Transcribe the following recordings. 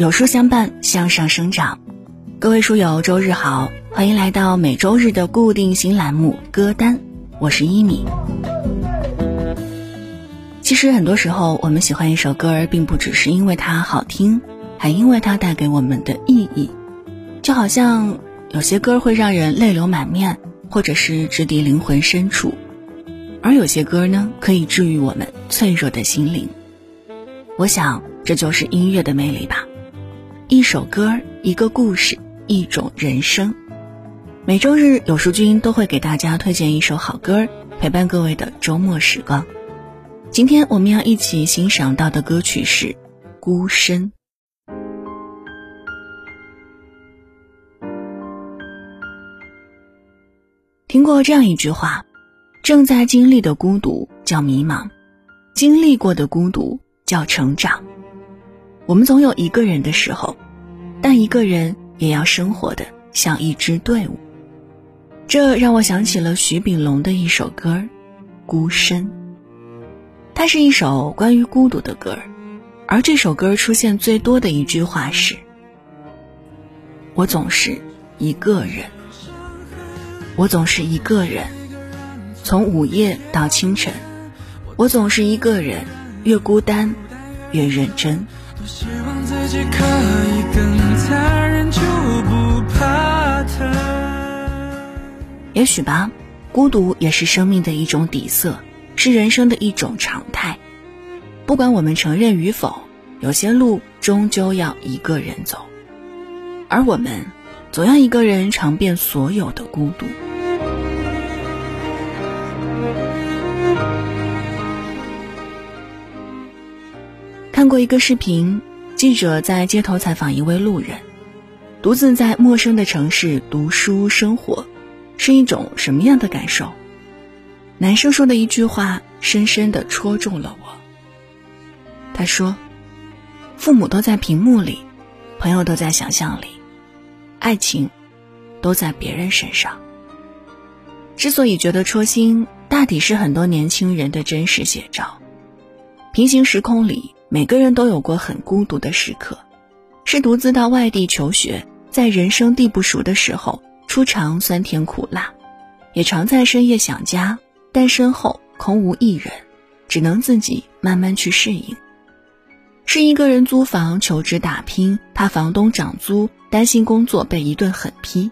有书相伴，向上生长。各位书友，周日好，欢迎来到每周日的固定新栏目歌单，我是一米。其实很多时候，我们喜欢一首歌儿，并不只是因为它好听，还因为它带给我们的意义。就好像有些歌会让人泪流满面，或者是直抵灵魂深处，而有些歌呢，可以治愈我们脆弱的心灵。我想，这就是音乐的魅力吧。一首歌，一个故事，一种人生。每周日有书君都会给大家推荐一首好歌，陪伴各位的周末时光。今天我们要一起欣赏到的歌曲是《孤身》。听过这样一句话：正在经历的孤独叫迷茫，经历过的孤独。叫成长。我们总有一个人的时候，但一个人也要生活的像一支队伍。这让我想起了徐秉龙的一首歌《孤身》。它是一首关于孤独的歌，而这首歌出现最多的一句话是：“我总是一个人，我总是一个人，从午夜到清晨，我总是一个人。”越孤单，越认真。也许吧，孤独也是生命的一种底色，是人生的一种常态。不管我们承认与否，有些路终究要一个人走，而我们总要一个人尝遍所有的孤独。一个视频，记者在街头采访一位路人，独自在陌生的城市读书生活，是一种什么样的感受？男生说的一句话深深的戳中了我。他说：“父母都在屏幕里，朋友都在想象里，爱情都在别人身上。”之所以觉得戳心，大抵是很多年轻人的真实写照。平行时空里。每个人都有过很孤独的时刻，是独自到外地求学，在人生地不熟的时候，初尝酸甜苦辣，也常在深夜想家，但身后空无一人，只能自己慢慢去适应。是一个人租房求职打拼，怕房东涨租，担心工作被一顿狠批，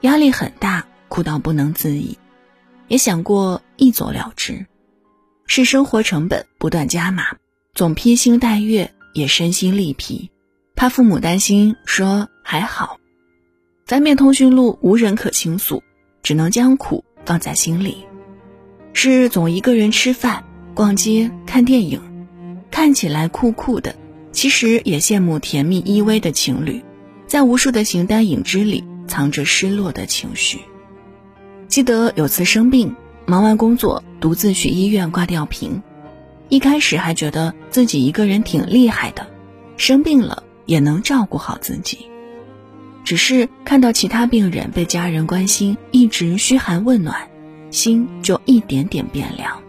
压力很大，哭到不能自已，也想过一走了之，是生活成本不断加码。总披星戴月，也身心力疲，怕父母担心，说还好。翻遍通讯录，无人可倾诉，只能将苦放在心里。是总一个人吃饭、逛街、看电影，看起来酷酷的，其实也羡慕甜蜜依偎的情侣，在无数的形单影只里藏着失落的情绪。记得有次生病，忙完工作，独自去医院挂吊瓶。一开始还觉得自己一个人挺厉害的，生病了也能照顾好自己。只是看到其他病人被家人关心，一直嘘寒问暖，心就一点点变凉。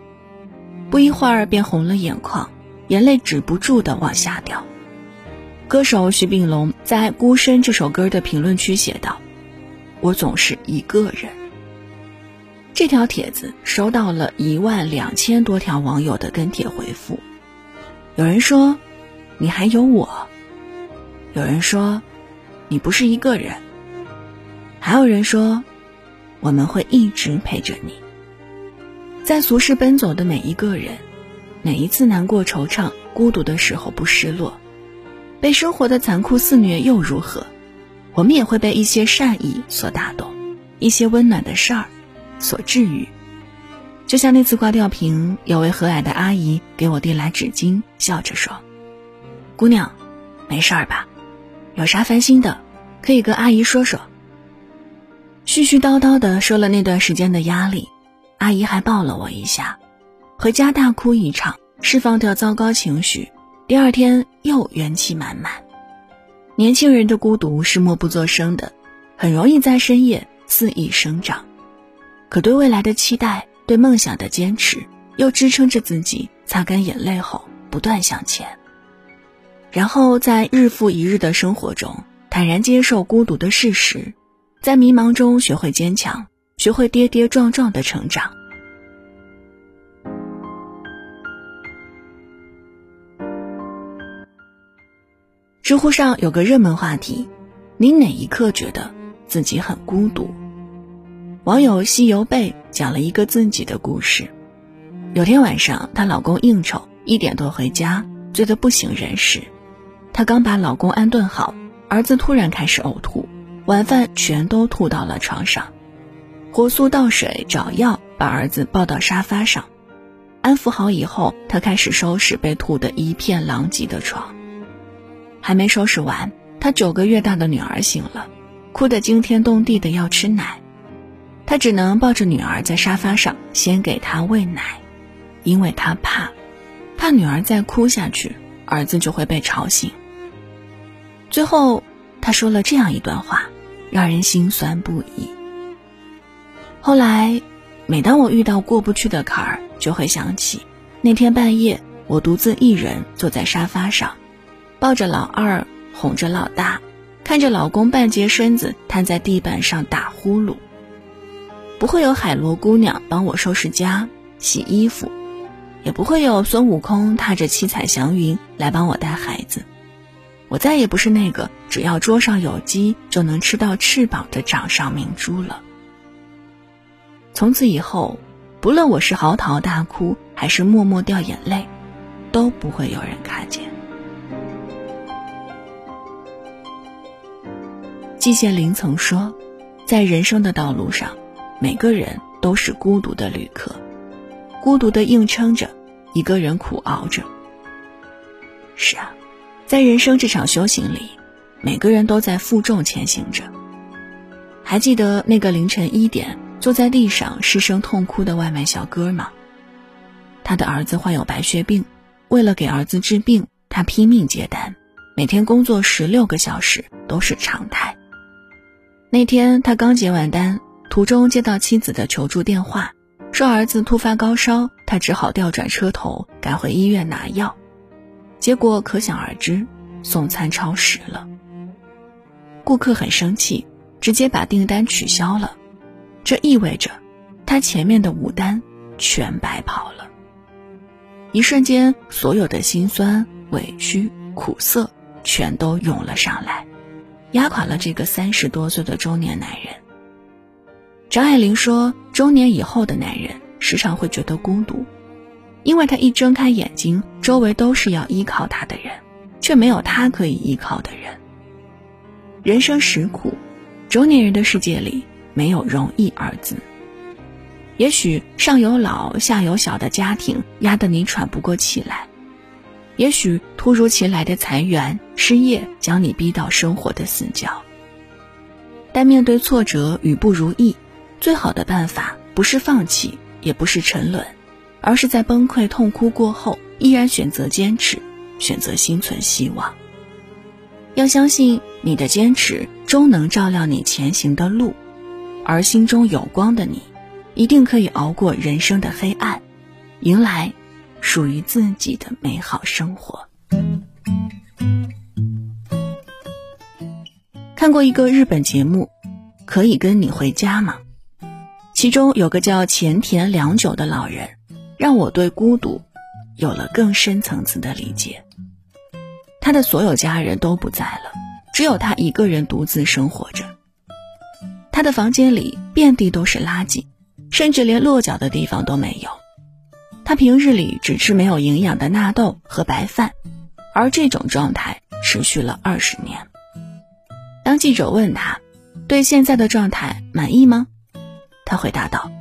不一会儿便红了眼眶，眼泪止不住的往下掉。歌手徐秉龙在《孤身》这首歌的评论区写道：“我总是一个人。”这条帖子收到了一万两千多条网友的跟帖回复，有人说：“你还有我。”有人说：“你不是一个人。”还有人说：“我们会一直陪着你。”在俗世奔走的每一个人，每一次难过、惆怅、孤独的时候不失落，被生活的残酷肆虐又如何？我们也会被一些善意所打动，一些温暖的事儿。所治愈，就像那次挂吊瓶，有位和蔼的阿姨给我递来纸巾，笑着说：“姑娘，没事儿吧？有啥烦心的，可以跟阿姨说说。”絮絮叨叨的说了那段时间的压力，阿姨还抱了我一下，回家大哭一场，释放掉糟糕情绪，第二天又元气满满。年轻人的孤独是默不作声的，很容易在深夜肆意生长。可对未来的期待，对梦想的坚持，又支撑着自己擦干眼泪后不断向前。然后在日复一日的生活中，坦然接受孤独的事实，在迷茫中学会坚强，学会跌跌撞撞的成长。知乎上有个热门话题：你哪一刻觉得自己很孤独？网友西游贝讲了一个自己的故事。有天晚上，她老公应酬，一点多回家，醉得不省人事。她刚把老公安顿好，儿子突然开始呕吐，晚饭全都吐到了床上。火速倒水找药，把儿子抱到沙发上，安抚好以后，她开始收拾被吐得一片狼藉的床。还没收拾完，他九个月大的女儿醒了，哭得惊天动地的要吃奶，他只能抱着女儿在沙发上先给她喂奶，因为他怕，怕女儿再哭下去，儿子就会被吵醒。最后，他说了这样一段话，让人心酸不已。后来，每当我遇到过不去的坎儿，就会想起那天半夜，我独自一人坐在沙发上。抱着老二，哄着老大，看着老公半截身子瘫在地板上打呼噜。不会有海螺姑娘帮我收拾家、洗衣服，也不会有孙悟空踏着七彩祥云来帮我带孩子。我再也不是那个只要桌上有鸡就能吃到翅膀的掌上明珠了。从此以后，不论我是嚎啕大哭还是默默掉眼泪，都不会有人看见。季羡林曾说：“在人生的道路上，每个人都是孤独的旅客，孤独的硬撑着，一个人苦熬着。”是啊，在人生这场修行里，每个人都在负重前行着。还记得那个凌晨一点坐在地上失声痛哭的外卖小哥吗？他的儿子患有白血病，为了给儿子治病，他拼命接单，每天工作十六个小时都是常态。那天他刚结完单，途中接到妻子的求助电话，说儿子突发高烧，他只好调转车头赶回医院拿药，结果可想而知，送餐超时了。顾客很生气，直接把订单取消了，这意味着他前面的五单全白跑了。一瞬间，所有的辛酸、委屈、苦涩全都涌了上来。压垮了这个三十多岁的中年男人。张爱玲说：“中年以后的男人时常会觉得孤独，因为他一睁开眼睛，周围都是要依靠他的人，却没有他可以依靠的人。人生实苦，中年人的世界里没有容易二字。也许上有老下有小的家庭压得你喘不过气来。”也许突如其来的裁员、失业将你逼到生活的死角。但面对挫折与不如意，最好的办法不是放弃，也不是沉沦，而是在崩溃痛哭过后，依然选择坚持，选择心存希望。要相信你的坚持终能照亮你前行的路，而心中有光的你，一定可以熬过人生的黑暗，迎来。属于自己的美好生活。看过一个日本节目，可以跟你回家吗？其中有个叫前田良久的老人，让我对孤独有了更深层次的理解。他的所有家人都不在了，只有他一个人独自生活着。他的房间里遍地都是垃圾，甚至连落脚的地方都没有。他平日里只吃没有营养的纳豆和白饭，而这种状态持续了二十年。当记者问他对现在的状态满意吗？他回答道：“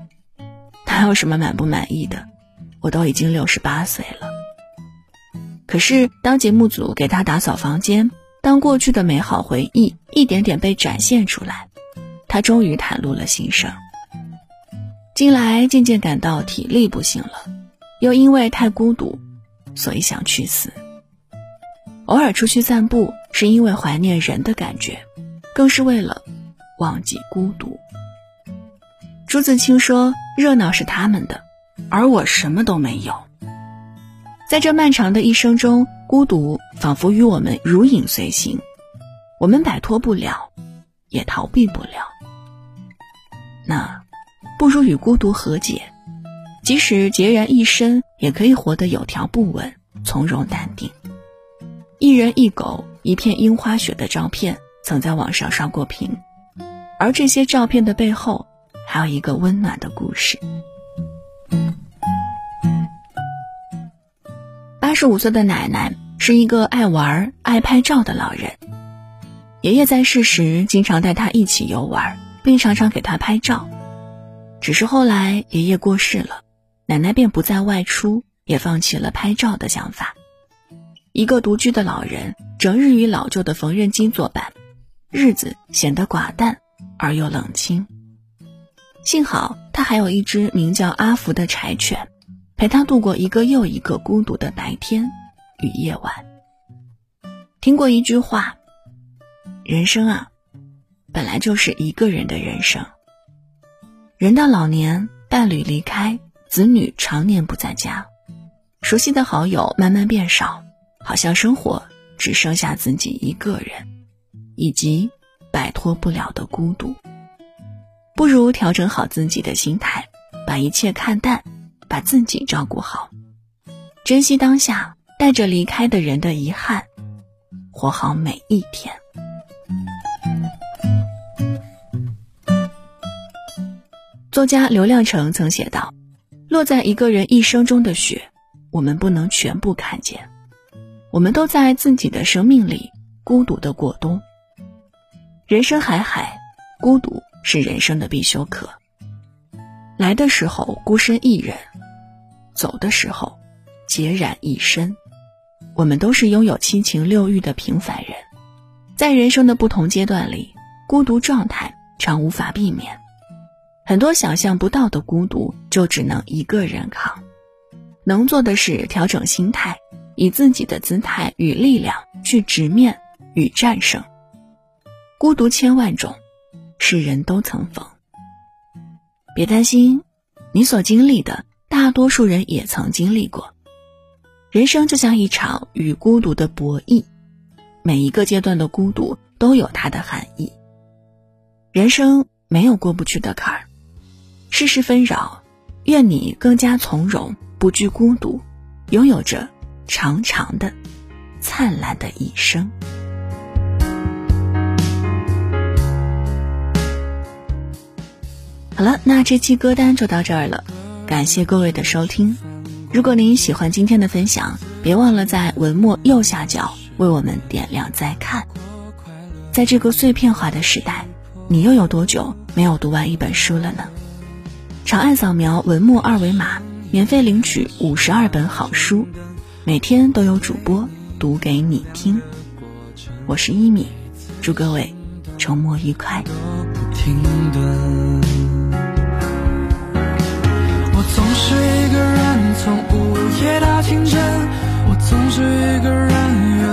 哪有什么满不满意的？我都已经六十八岁了。”可是当节目组给他打扫房间，当过去的美好回忆一点点被展现出来，他终于袒露了心声。近来渐渐感到体力不行了。又因为太孤独，所以想去死。偶尔出去散步，是因为怀念人的感觉，更是为了忘记孤独。朱自清说：“热闹是他们的，而我什么都没有。”在这漫长的一生中，孤。独仿佛与我们如影随形，我们摆脱不了，也逃避不了。那，不如与孤独和解，即使孑然一身，也可以活得有条不紊、从容淡定。一人一狗一片樱花雪的照片曾在网上刷过屏，而这些照片的背后，还有一个温暖的故事。八十五岁的奶奶是一个爱玩、爱拍照的老人，爷爷在世时经常带他一起游玩。并常常给他拍照，只是后来爷爷过世了，奶奶便不再外出，也放弃了拍照的想法。一个独居的老人，整日与老旧的缝纫机作伴，日子显得寡淡而又冷清。幸好他还有一只名叫阿福的柴犬，陪他度过一个又一个孤独的白天与夜晚。听过一句话：人生啊。本来就是一个人的人生。人到老年，伴侣离开，子女常年不在家，熟悉的好友慢慢变少，好像生活只剩下自己一个人，以及摆脱不了的孤独。不如调整好自己的心态，把一切看淡，把自己照顾好，珍惜当下，带着离开的人的遗憾，活好每一天。作家刘亮程曾写道：“落在一个人一生中的雪，我们不能全部看见。我们都在自己的生命里孤独的过冬。人生海海，孤独是人生的必修课。来的时候孤身一人，走的时候孑然一身。我们都是拥有七情六欲的平凡人，在人生的不同阶段里，孤独状态常无法避免。”很多想象不到的孤独，就只能一个人扛。能做的是调整心态，以自己的姿态与力量去直面与战胜。孤独千万种，是人都曾逢。别担心，你所经历的，大多数人也曾经历过。人生就像一场与孤独的博弈，每一个阶段的孤独都有它的含义。人生没有过不去的坎儿。世事纷扰，愿你更加从容，不惧孤独，拥有着长长的、灿烂的一生。好了，那这期歌单就到这儿了，感谢各位的收听。如果您喜欢今天的分享，别忘了在文末右下角为我们点亮再看。在这个碎片化的时代，你又有多久没有读完一本书了呢？长按扫描文末二维码，免费领取五十二本好书，每天都有主播读给你听。我是一米，祝各位周末愉快。是一个人从午夜到清晨，我总是一个人。